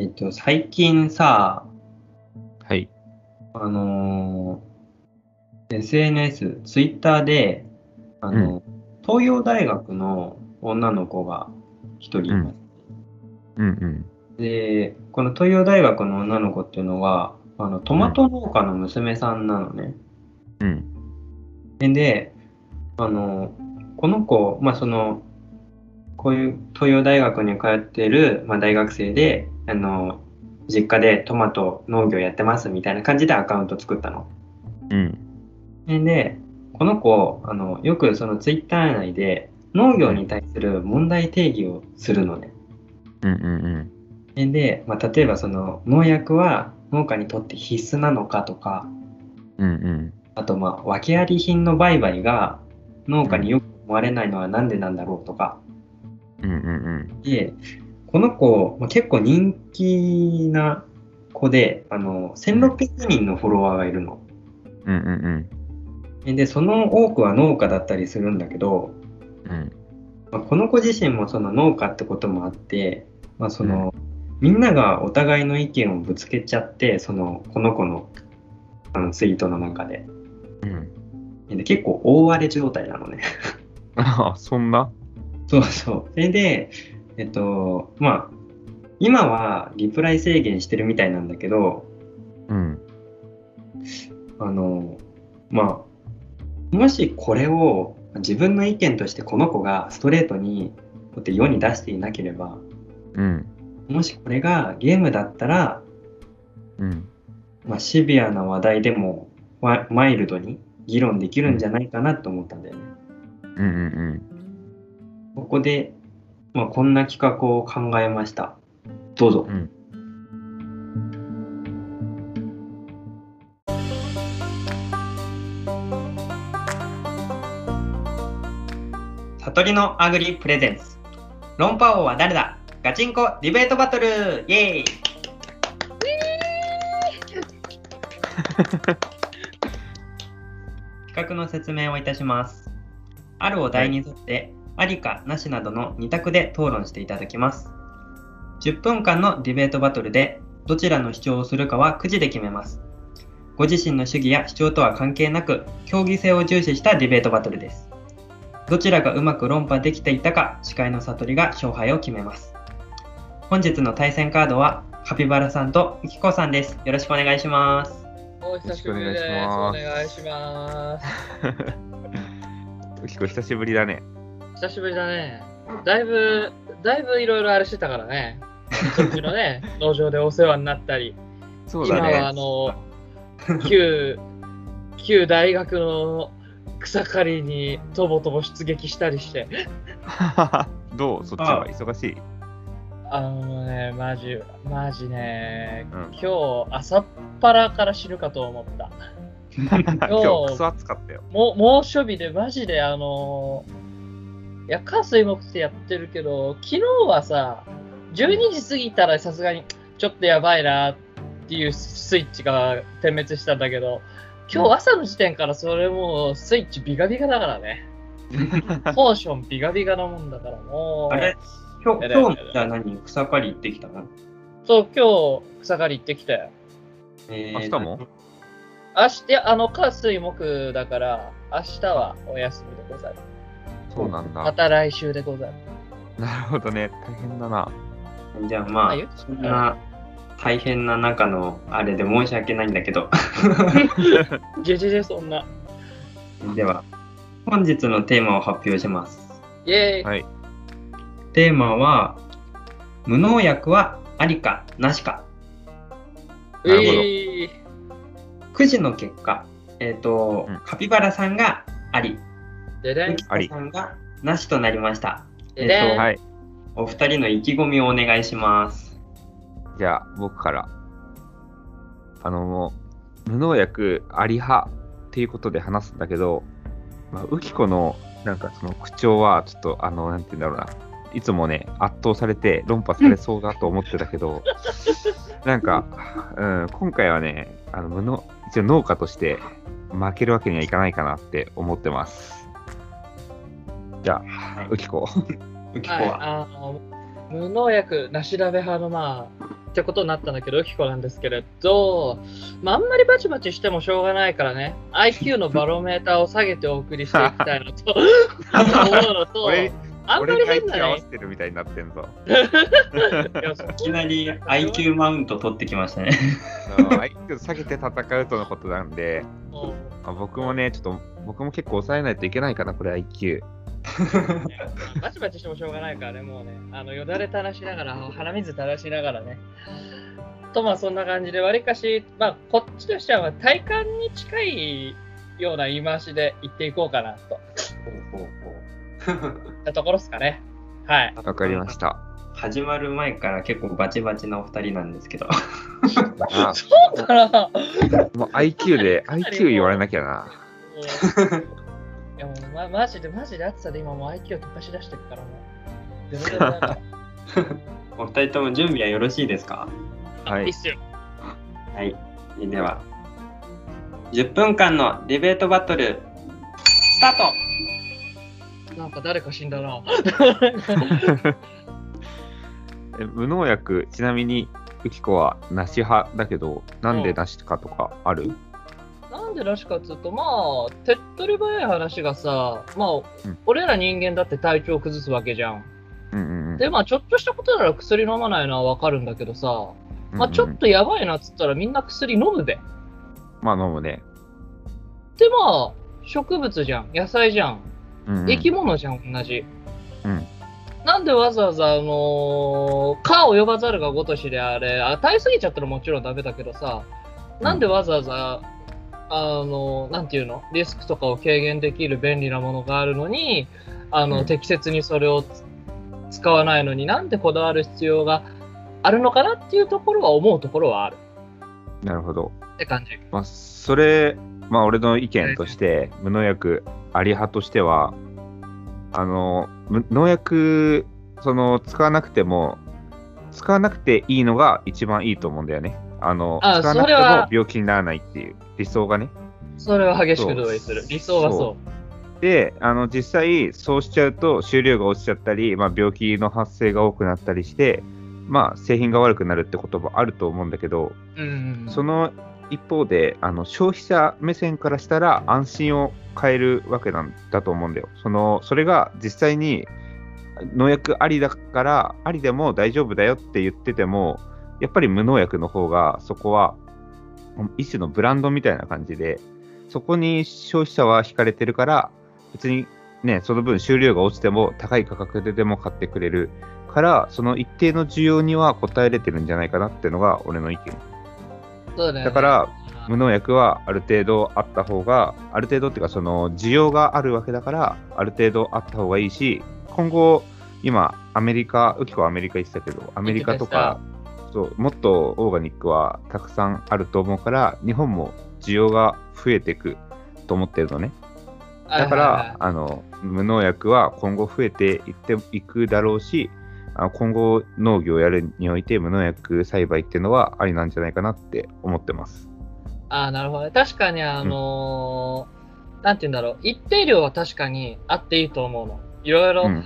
えっと、最近さ、はい。あのー SNS、ツイッターで、あの、東洋大学の女の子が一人います。うんうん。で、この東洋大学の女の子っていうのは、あのトマト農家の娘さんなのね。うん。で、あの、この子、まあその、こういう東洋大学に通ってる、まあ、大学生で、あの、実家でトマト農業やってますみたいな感じでアカウント作ったの。うん。で、この子、あの、よくそのツイッター内で農業に対する問題定義をするのね。うんうんで、まあ、例えばその農薬は農家にとって必須なのかとか、うん。うんうん。あとまあ訳あり品の売買が農家によく思われないのはなんでなんだろうとか。うんうんで、この子、まあ、結構人気な子で、あの、1600人のフォロワーがいるの。うん。うんうんで、その多くは農家だったりするんだけど、うん。うん。まあ、この子自身もその農家ってこともあって、まあ、その、みんながお互いの意見をぶつけちゃって、その、この子のあのツイートの中で。うん。で結構大荒れ状態なのね。あ あ、そんな？そうそう。それで、えっと、まあ、今はリプライ制限してるみたいなんだけど、うん。あの、まあ、もしこれを自分の意見としてこの子がストレートにこうやって世に出していなければ、うん。もしこれがゲームだったら、うん。まあ、シビアな話題でもママイルドに議論できるんじゃないかなと思ったんだよね。うんうんここで、まあ、こんな企画を考えました。どうぞ。うん。悟りのアグリプレゼンス論破王は誰だ？ガチンコディベートバトルイエーイ 企画の説明をいたしますあるお題に沿ってありかなしなどの2択で討論していただきます10分間のディベートバトルでどちらの主張をするかはくじで決めますご自身の主義や主張とは関係なく競技性を重視したディベートバトルですどちらがうまく論破できていたか、司会の悟りが勝敗を決めます。本日の対戦カードは、カピバラさんとウキコさんです。よろしくお願いします。お久しぶりです。およろしくお願いします。うん。結構久しぶりだね。久しぶりだね。だいぶ、だいぶいろいろあれしてたからね。そっちのね、農場でお世話になったり、そうだ今はあね。の、旧、旧大学の草刈りにとぼとぼ出撃したりして、どう？そっちは？忙しい？あのね、マジ、マジね、うん今日朝っぱらから死ぬかと思った。今日クソ暑かったよ。も猛暑日でマジであのいや、火水木ってやってるけど、昨日はさ、12時過ぎたらさすがにちょっとやばいなっていうスイッチが点滅したんだけど、今日朝の時点からそれもうスイッチビカビカだからね。ポーションビカビカなもんだからもう。あれ？今日、今日じゃあ何草刈り行ってきたの？そう、今日草刈り行ってきたよ。え明日も？明日、いやあの、火水木だから、明日はお休みでござる。そうなんだ。また来週でござる。なるほどね。大変だな。じゃあまあそんな大変な中のあれで申し訳ないんだけど。じゃじゃじゃ、そんな。では、本日のテーマを発表します。イェーイ。はい。テーマは、無農薬はありかなしか。なるほどえーくじの結果、えっ、と、うんカピバラさんがあり、ででんウキコさんがなしとなりました。ででんえっとはい。お二人の意気込みをお願いします。じゃあ、僕から。あの、もう無農薬あり派っていうことで話すんだけど、まあ、ウキコの、なんかその口調は、ちょっと、あの、なんて言うんだろうな。いつもね、圧倒されて論破されそうだと思ってたけど、なんか、うん、今回はね、あの無農一応農家として負けるわけにはいかないかなって思ってます。じゃあ、ウキコ。ウキコはい、は。あの無農薬なしだべ派のまあってことになったんだけど、ウキコなんですけれど、まあ、あんまりバチバチしてもしょうがないからね、IQ のバロメーターを下げてお送りしていきたいのと、思うのと、俺あんまり変な IQ 合わねせてるみたいになってんぞ。いやそいきなり IQ マウント取ってきましたね。IQ 下げて戦うとのことなんで、僕もね、ちょっと僕も結構抑えないといけないかな、これ IQ。う バチバチしてもしょうがないからね、もうね、あのよだれ垂らしながら、鼻水垂らしながらね。と、まあそんな感じで、わりかし、まあこっちとしてはまあ体感に近いような言い回しで言っていこうかなと。ったところですかね。はい。わかりました。始まる前から結構バチバチなお二人なんですけど。あ そうかなもう IQ で、IQ 言われなきゃな。いやもう、ま、マジでマジで暑さで今もう IQ 溶かし出してるからもう。お二人とも準備はよろしいですか？はいいいっすよ。はい。では、10分間のディベートバトル、スタートなんか誰か死んだな。え無農薬、ちなみに、ウキコは梨派だけど、なんで梨かとかある、なんでらしかっつうと、まあ、手っ取り早い話がさ、まあ、うん俺ら人間だって体調崩すわけじゃん。うんうんうん。で、まあ、ちょっとしたことなら薬飲まないのはわかるんだけどさ、まあ、ちょっとやばいなっつったらみんな薬飲むべ。まあ飲むね。で、まあ、植物じゃん。野菜じゃん。うんうん生き物じゃん、同じ。うんなんでわざわざ、あのー、か及ばざるがごとしであれ、与えすぎちゃったらもちろんダメだけどさ、なんでわざわざ、あの、なんていうの？リスクとかを軽減できる便利なものがあるのに、あの、うん適切にそれをつ使わないのになんでこだわる必要があるのかなっていうところは思うところはあるなるほど。って感じ。まあ、それ、まあ、俺の意見として、無農薬あり派としては、あの、無農薬、その、使わなくても、使わなくていいのが一番いいと思うんだよね。あの、あ使わなくても病気にならないっていう理想がね。それは激しく同意する。理想はそで、あの、実際、そうしちゃうと、収量が落ちちゃったり、まあ、病気の発生が多くなったりして、まあ、製品が悪くなるって言葉あると思うんだけど、う。うん。その一方で、あの消費者目線からしたら安心を変えるわけなんだと思うんだよ。そのそれが実際に農薬ありだから、ありでも大丈夫だよって言ってても、やっぱり無農薬の方がそこは一種のブランドみたいな感じで、そこに消費者は惹かれてるから、別にね、その分収量が落ちても高い価格ででも買ってくれるから、その一定の需要には応えれてるんじゃないかなっていうのが俺の意見。だねだから、無農薬はある程度あった方が、ある程度っていうか、その需要があるわけだから、ある程度あった方がいいし、今後、今、アメリカ、ウキコはアメリカ行ってたけど、アメリカとか、そうもっとオーガニックはたくさんあると思うから、日本も需要が増えていくと思ってるのね。だから、あの無農薬は今後増えていっていくだろうし、今後農業をやるにおいて無農薬栽培っていうのはありなんじゃないかなって思ってます。ああ、なるほどね。確かに、あのーなんて言うんだろう。一定量は確かにあっていいと思うの。いろいろ、うん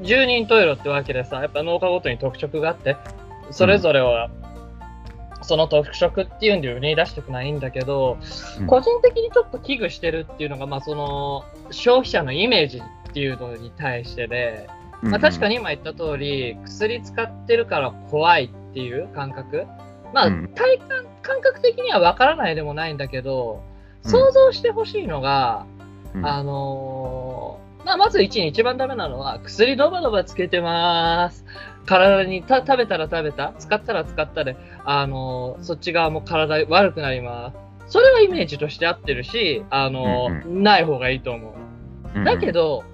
十人十色ってわけでさ、やっぱ農家ごとに特色があって、それぞれは、その特色っていうんで売りに出していくのはいいんだけど、うん。個人的にちょっと危惧してるっていうのが、まあ、その消費者のイメージっていうのに対してで、まあ、確かに今言った通り、薬使ってるから怖いっていう感覚。まあ、うん。体感、感覚的には分からないでもないんだけど、うん。想像してほしいのが、うん。あのーまあ、まず一に一番ダメなのは、薬ドバドバつけてます。体にた食べたら食べた、使ったら使ったで、あのーそっち側も体悪くなります。それはイメージとして合ってるし、あのーうんない方がいいと思う。だけ、ど、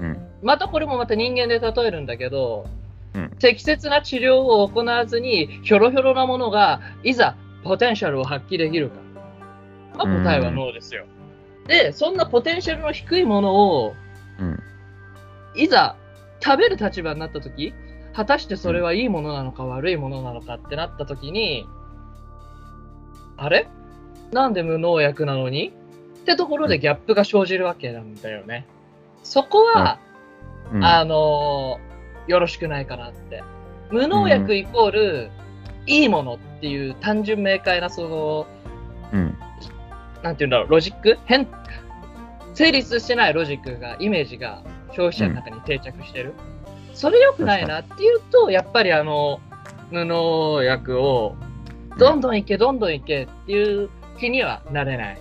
うんまたこれもまた人間で例えるんだけど、うん適切な治療を行わずに、ひょろひょろなものが、いざ、ポテンシャルを発揮できるか。まあ、答えはノーですよ。で、そんなポテンシャルの低いものを、うん。いざ、食べる立場になったとき、果たしてそれはいいものなのか悪いものなのかってなったときに、あれ？なんで無農薬なのに？ってところでギャップが生じるわけなんだよね。そこは、うん。あのーよろしくないかなって。無農薬イコール、いいものっていう単純明快な、その、うん。なんていうんだろう、ロジック？変、成立してないロジックが、イメージが消費者の中に定着してる。それ良くないなっていうと、やっぱりあの、無農薬を、どんどんいけ、どんどんいけっていう気にはなれない。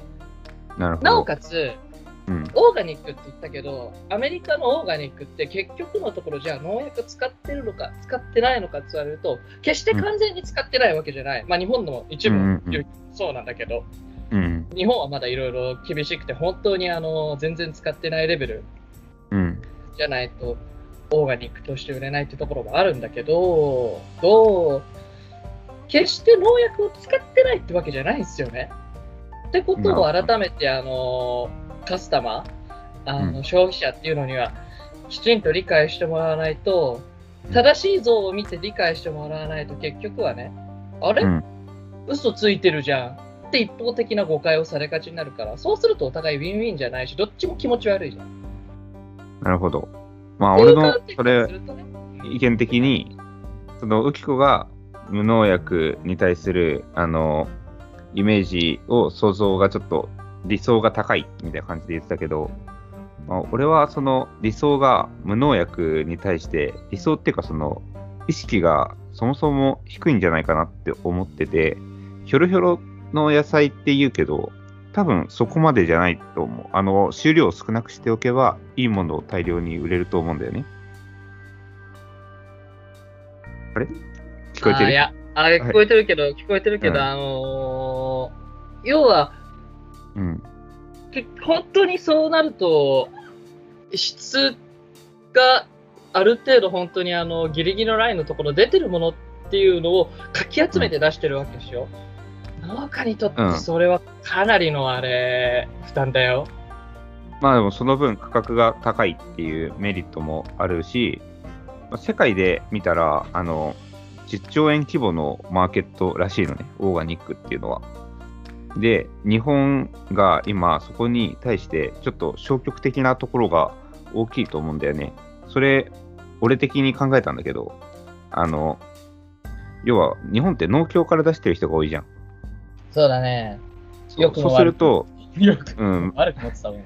な。なおかつ、うん。オーガニックって言ったけど、アメリカのオーガニックって結局のところ、じゃあ農薬使ってるのか、使ってないのかって言われると、決して完全に使ってないわけじゃない。まあ日本の一部うんうんうんそうなんだけど、うん。日本はまだいろいろ厳しくて、本当にあの全然使ってないレベルうん。じゃないと、オーガニックとして売れないってところもあるんだけど、どう、決して農薬を使ってないってわけじゃないんですよね。ってことを改めて、あの、カスタマー、あの、うん消費者っていうのには、きちんと理解してもらわないと、正しい像を見て理解してもらわないと、結局はね、あれ、うん。嘘ついてるじゃんって一方的な誤解をされがちになるから、そうするとお互いウィンウィンじゃないし、どっちも気持ち悪いじゃん。なるほど。まあ、俺のそれ意見的に、その、浮子が無農薬に対する、あの、イメージを想像がちょっと理想が高いみたいな感じで言ってたけど、まあ、俺はその理想が無農薬に対して、理想っていうかその意識がそもそも低いんじゃないかなって思ってて、ひょろひょろの野菜って言うけど、多分そこまでじゃないと思う。あの、収量を少なくしておけば、いいものを大量に売れると思うんだよね。あれ？聞こえてる？あいや、あ聞こえてるけど、聞こえてるけど、うんあのー要は、うん。け本当にそうなると、質がある程度本当にあのギリギリのラインのところ出てるものっていうのをかき集めて出してるわけですよ。農家にとってうんそれはかなりのあれ、負担だよ。まあでもその分価格が高いっていうメリットもあるし、まあ世界で見たら、あの、10兆円規模のマーケットらしいのね、オーガニックっていうのは。で、日本が今そこに対してちょっと消極的なところが大きいと思うんだよね。それ、俺的に考えたんだけど、あの、要は日本って農協から出してる人が多いじゃん。そうだね。そうよくもそうすると、よくうん、悪く持ってたもんな。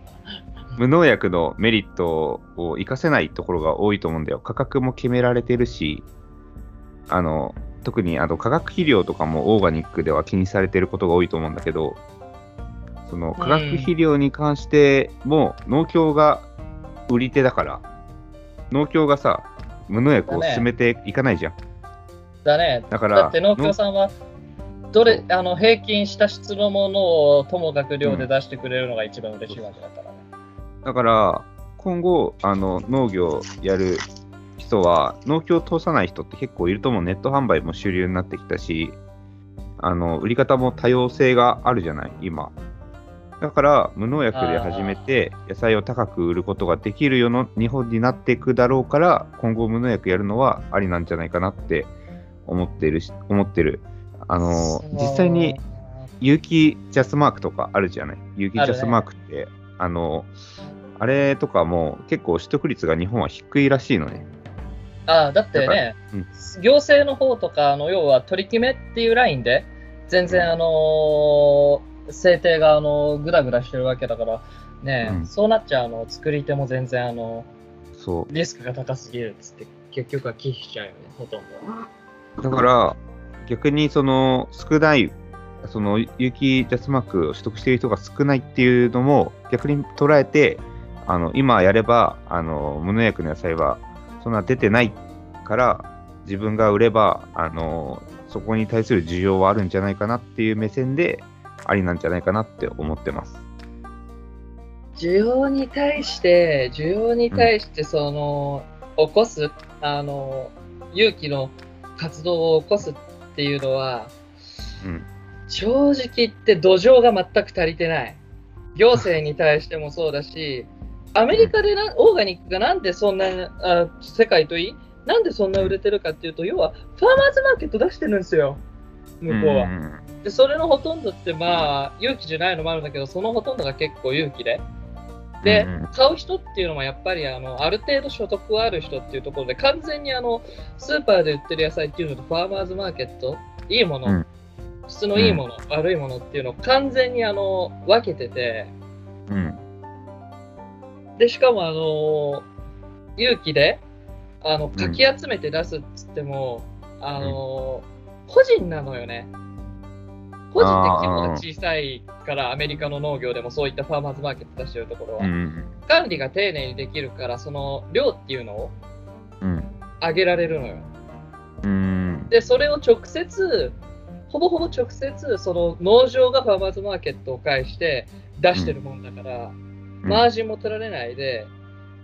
無農薬のメリットを活かせないところが多いと思うんだよ。価格も決められてるし、あの、特にあの化学肥料とかもオーガニックでは気にされてることが多いと思うんだけど、その化学肥料に関しても農協が売り手だから、農協がさ、無農薬を進めていかないじゃん。だね。だからだって農協さんは、どれ、あの、平均した質のものをともかく量で出してくれるのが一番嬉しいわけだからね。だから、今後、あの、農業やる人は、農協を通さない人って結構いると思う。ネット販売も主流になってきたし、あの、売り方も多様性があるじゃない、今。だから、無農薬で始めて、野菜を高く売ることができるような日本になっていくだろうから、今後無農薬やるのはありなんじゃないかなって思ってるし、思ってる。あの、実際に、有機ジャスマークとかあるじゃない？有機ジャスマークって、あの、あれとかも結構取得率が日本は低いらしいのね。ああ、だってね、うん行政の方とか、あの要は取り決めっていうラインで、全然、あのー制定が、あのーぐだぐだしてるわけだから、ね、うんそうなっちゃうあの作り手も全然、あのそう。リスクが高すぎるっつって、結局は忌避しちゃうよね、ほとんど。だから、逆にその少ない、その有機ジャスマークを取得している人が少ないっていうのも逆に捉えて、あの今やればあの無農薬の野菜はそんな出てないから、自分が売ればあのそこに対する需要はあるんじゃないかなっていう目線で、ありなんじゃないかなって思ってます。需要に対して、需要に対して、その、起こす、あの、勇気の活動を起こすっていうのは、うん。正直言って土壌が全く足りてない。行政に対してもそうだし、アメリカでなオーガニックがなんでそんなあ世界といい？なんでそんな売れてるかっていうと、要はファーマーズマーケット出してるんですよ、向こうは。んでそれのほとんどって、まあ、勇気じゃないのもあるんだけど、そのほとんどが結構勇気で。で、うんうん買う人っていうのはやっぱりあのある程度所得ある人っていうところで完全にあのスーパーで売ってる野菜っていうのとファーマーズマーケットいいもの、うん。質のいいもの、悪いものっていうのを完全にあの分けててうん。でしかもあの勇気であのかき集めて出すっつっても、あの個人なのよね個人で規模が小さいからアメリカの農業でもそういったファーマーズマーケット出してるところは、うん。管理が丁寧にできるからその量っていうのをうん。上げられるのようん。でそれを直接ほぼほぼ直接その農場がファーマーズマーケットを介して出してるもんだから、マージンも取られないで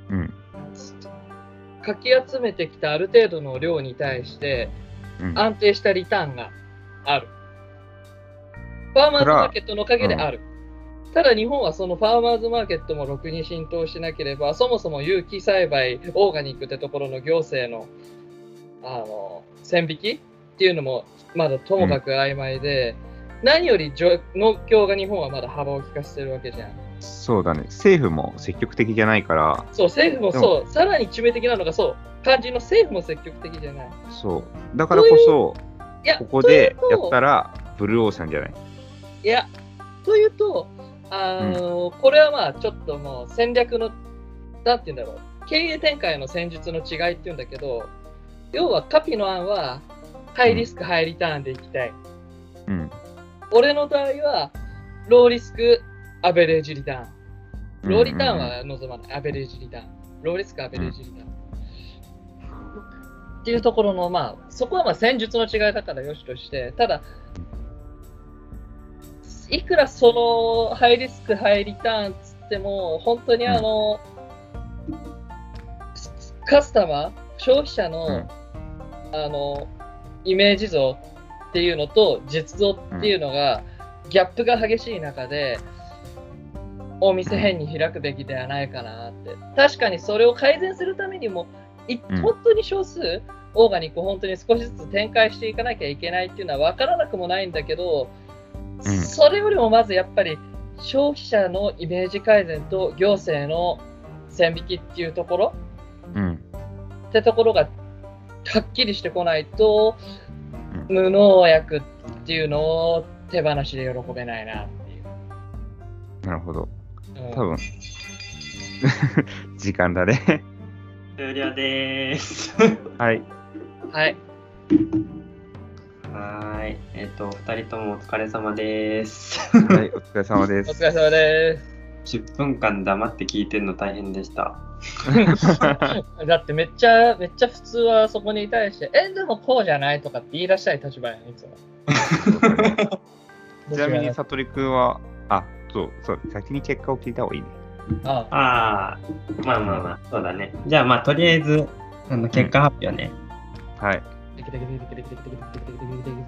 うん。かき集めてきたある程度の量に対してうん。安定したリターンがある。ファーマーズマーケットのおかげである。ただ日本はそのファーマーズマーケットもろくに浸透しなければ、そもそも有機栽培、オーガニックってところの行政のあの線引きっていうのもまだともかく曖昧で、何より農協が日本はまだ幅を利かせてるわけじゃん。そうだね。政府も積極的じゃないから、そう、政府もでそう、さらに致命的なのがそう、肝心の政府も積極的じゃない。そう。だからこそ、ここでやったら、ブルーオーシャンじゃない？いや、というと、あのこれはまあちょっともう戦略の、なんて言うんだろう、経営展開の戦術の違いっていうんだけど、要はカピの案は、ハイリスク、ハイリターンでいきたい。うん。俺の場合は、ローリスク、アベレージリターン。ローリターンうんは望まない。アベレージリターン。ローリスク、アベレージリターン。っていうところの、まあ、そこはまあ戦術の違いだからよしとして、ただ、いくらそのハイリスク、ハイリターンつっても、本当にあの、カスタマー、消費者の、うんあの、イメージ像っていうのと実像っていうのが、ギャップが激しい中で、お店変に開くべきではないかなって。確かにそれを改善するためにも、いうん本当に少数、オーガニックを本当に少しずつ展開していかなきゃいけないっていうのは分からなくもないんだけど、うんそれよりもまずやっぱり消費者のイメージ改善と行政の線引きっていうところうん。ってところがはっきりしてこないと、無農薬っていうのを手放しで喜べないなっていう。なるほど。うん多分 時間だね。終了です。はい。はい。はーい。えっ、と、二人ともお疲れ様です。はい、お疲れ様です。お疲れ様です。10分間黙って聞いてるの大変でした。だってめっちゃ、めっちゃ普通はそこに対して、え、でもこうじゃないとかって言い出したい立場やね、いつも。ちなみに、さとりくんは、あ、そう、そう、先に結果を聞いた方がいいね。あああ、まあまあまあ、そうだね。じゃあまあ、とりあえず、あの結果発表ね。はい。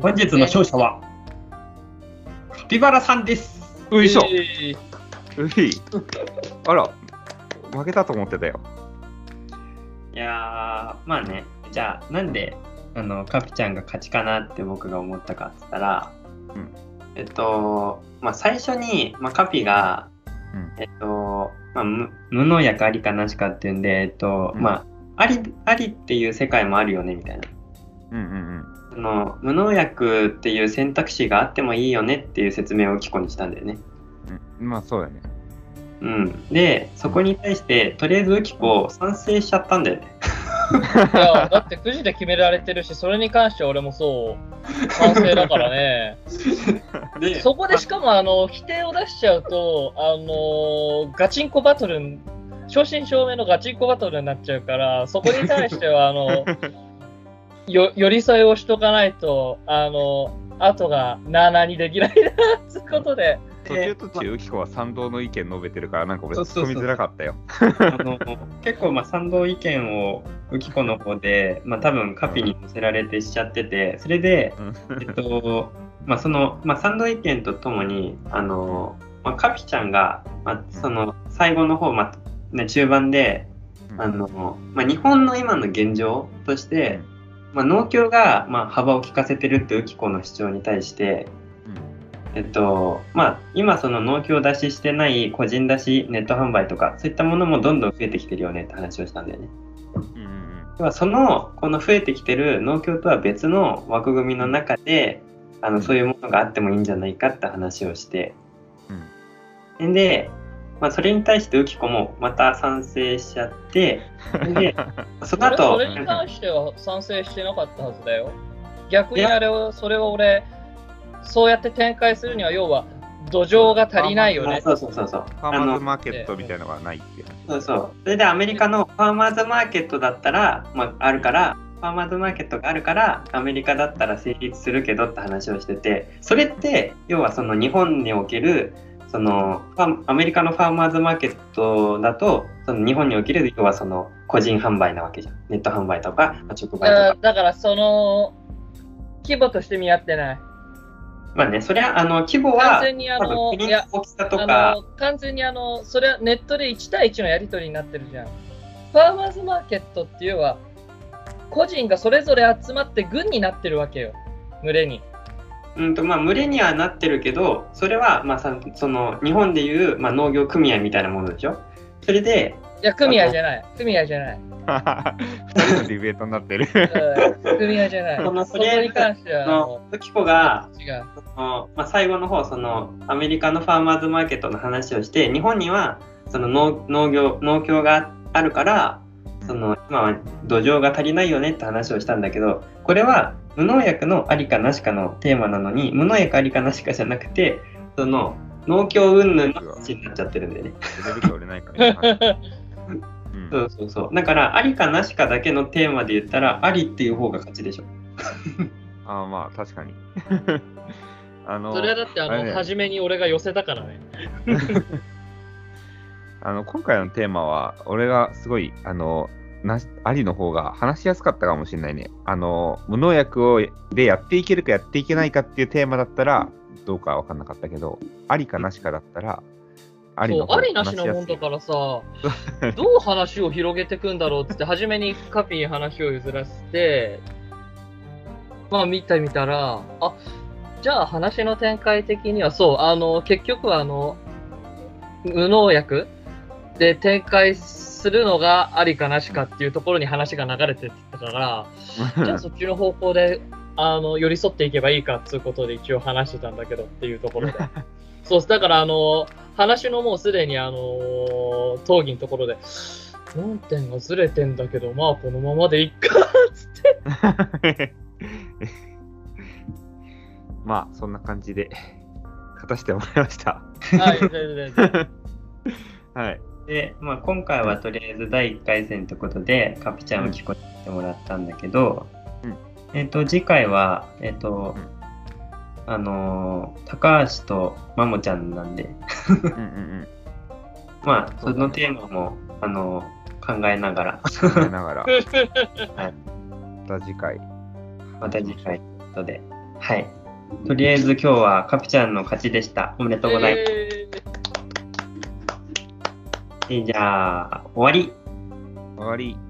本日の勝者は、カピバラさんです。よいしょ。えー。うい。あら、負けたと思ってたよ。いやー、まあね、じゃあ、なんで、あの、カピちゃんが勝ちかなって僕が思ったかっつったら、うん。えっと、まあ、最初に、まあ、カピが、うん。えっと、まあ、無無農薬ありかなしかっていうんで、えっと、うん。まあ、あり、ありっていう世界もあるよね、みたいな。うんうんその無農薬っていう選択肢があってもいいよねっていう説明をキコにしたんだよね。うん。まあ、そうだね。うん。で、そこに対して、とりあえずウキコ賛成しちゃったんだよね。いや、だってくじで決められてるし、それに関しては俺もそう、賛成だからね。で、そこでしかも、あの、否定を出しちゃうと、あのガチンコバトル、正真正銘のガチンコバトルになっちゃうから、そこに対しては、あの、よ寄り添いをしとかないと、あの、後がなあなあにできないな、つうことで。途中途中、ウキコは賛同の意見述べてるから、なんか俺、そうそうそう突っ込みづらかったよ。あの結構まあ賛同意見をウキコの方で、まあ、多分カピに載せられてしちゃっててそれで、えっとまあ、その、まあ、賛同意見とともにあの、まあ、カピちゃんが、まあ、その最後の方、まあね、中盤であの、まあ、日本の今の現状として、まあ、農協が、まあ、幅を利かせてるってウキコの主張に対して、うんええっと、まあ、今その農協出ししてない個人出し、ネット販売とか、そういったものもどんどん増えてきてるよねって話をしたんだよね。うんうん要はその、この増えてきてる農協とは別の枠組みの中で、あの、そういうものがあってもいいんじゃないかって話をして、うん。で、まあ、それに対してウキコもまた賛成しちゃって、で、そのそれそ後、れに関しては賛成してなかったはずだよ。逆にあれを、それを俺、そうやって展開するには、要は、土壌が足りないよね。そうそうそうそう。ファーあのマーズマーケットみたいなのがないっていう話。そうそう。それでアメリカのファーマーズマーケットだったら、まあ、あるから、ファーマーズマーケットがあるから、アメリカだったら成立するけどって話をしてて、それって、要はその日本における、そのアメリカのファーマーズマーケットだと、その日本における、要はその個人販売なわけじゃん。ネット販売とか、まあ直売とか。だだから、その、規模として見合ってない。まあね、それは、あの、規模は、完全にあ多の、大きさとあか、の完全にあの、それはネットで1対1のやり取りになってるじゃん。ファーマーズマーケットっていうのは、個人がそれぞれ集まって軍になってるわけよ。群れに。うんとまあ、群れにはなってるけど、それは、まあ、さその日本でいう、まあ、農業組合みたいなものでしょ？それで、いや、組合じゃない。組合じゃない。二人のディベートになってる。うん組合じゃない。そのそこに関しては、のの、ウキコが違う。その、まあ、最後の方そのアメリカのファーマーズマーケットの話をして日本にはその農農業農協があるからその今は土壌が足りないよねって話をしたんだけどこれは無農薬のありかなしかのテーマなのに無農薬ありかなしかじゃなくてその農協云々の話になっちゃってるんだよね。そうそうそうだからありかなしかだけのテーマで言ったらありっていう方が勝ちでしょ。ああ、まあ、確かに。あの、それはだって、あの、ね初めに俺が寄せたからね。あの今回のテーマは、俺がすごい、あの、なしありの方が話しやすかったかもしれないね。あの、無農薬をでやっていけるかやっていけないかっていうテーマだったら、どうかは分かんなかったけど、ありかなしかだったら、ありの方がありなしのもんだからさ、どう話を広げていくんだろうって、初めにカピーに話を譲らせて、まあ見てみたら、あ、じゃあ話の展開的にはそう、あの、結局はあの、無農薬で展開するのがありかなしかっていうところに話が流れてったから、じゃあそっちの方向で、あの、寄り添っていけばいいかっていうことで一応話してたんだけどっていうところで。そう、だからあの、話のもうすでにあの、討議のところで、論点がずれてんだけど、まあこのままでいっか、つって。まあ、そんな感じで、勝たせてもらいました。はい、全然全然。はい。で、まあ、今回はとりあえず第1回戦ということでカピちゃんを聞こえてもらったんだけど、うん。えっ、と次回はえっ、と、あのー高橋とマモちゃんなんで。うんうんうん。まあそのテーマも、あのー考えながら。考えながら、はい。また次回。また次回ということで。はい。とりあえず今日はカピちゃんの勝ちでした。おめでとうございます、えーじゃあ終わり終わり。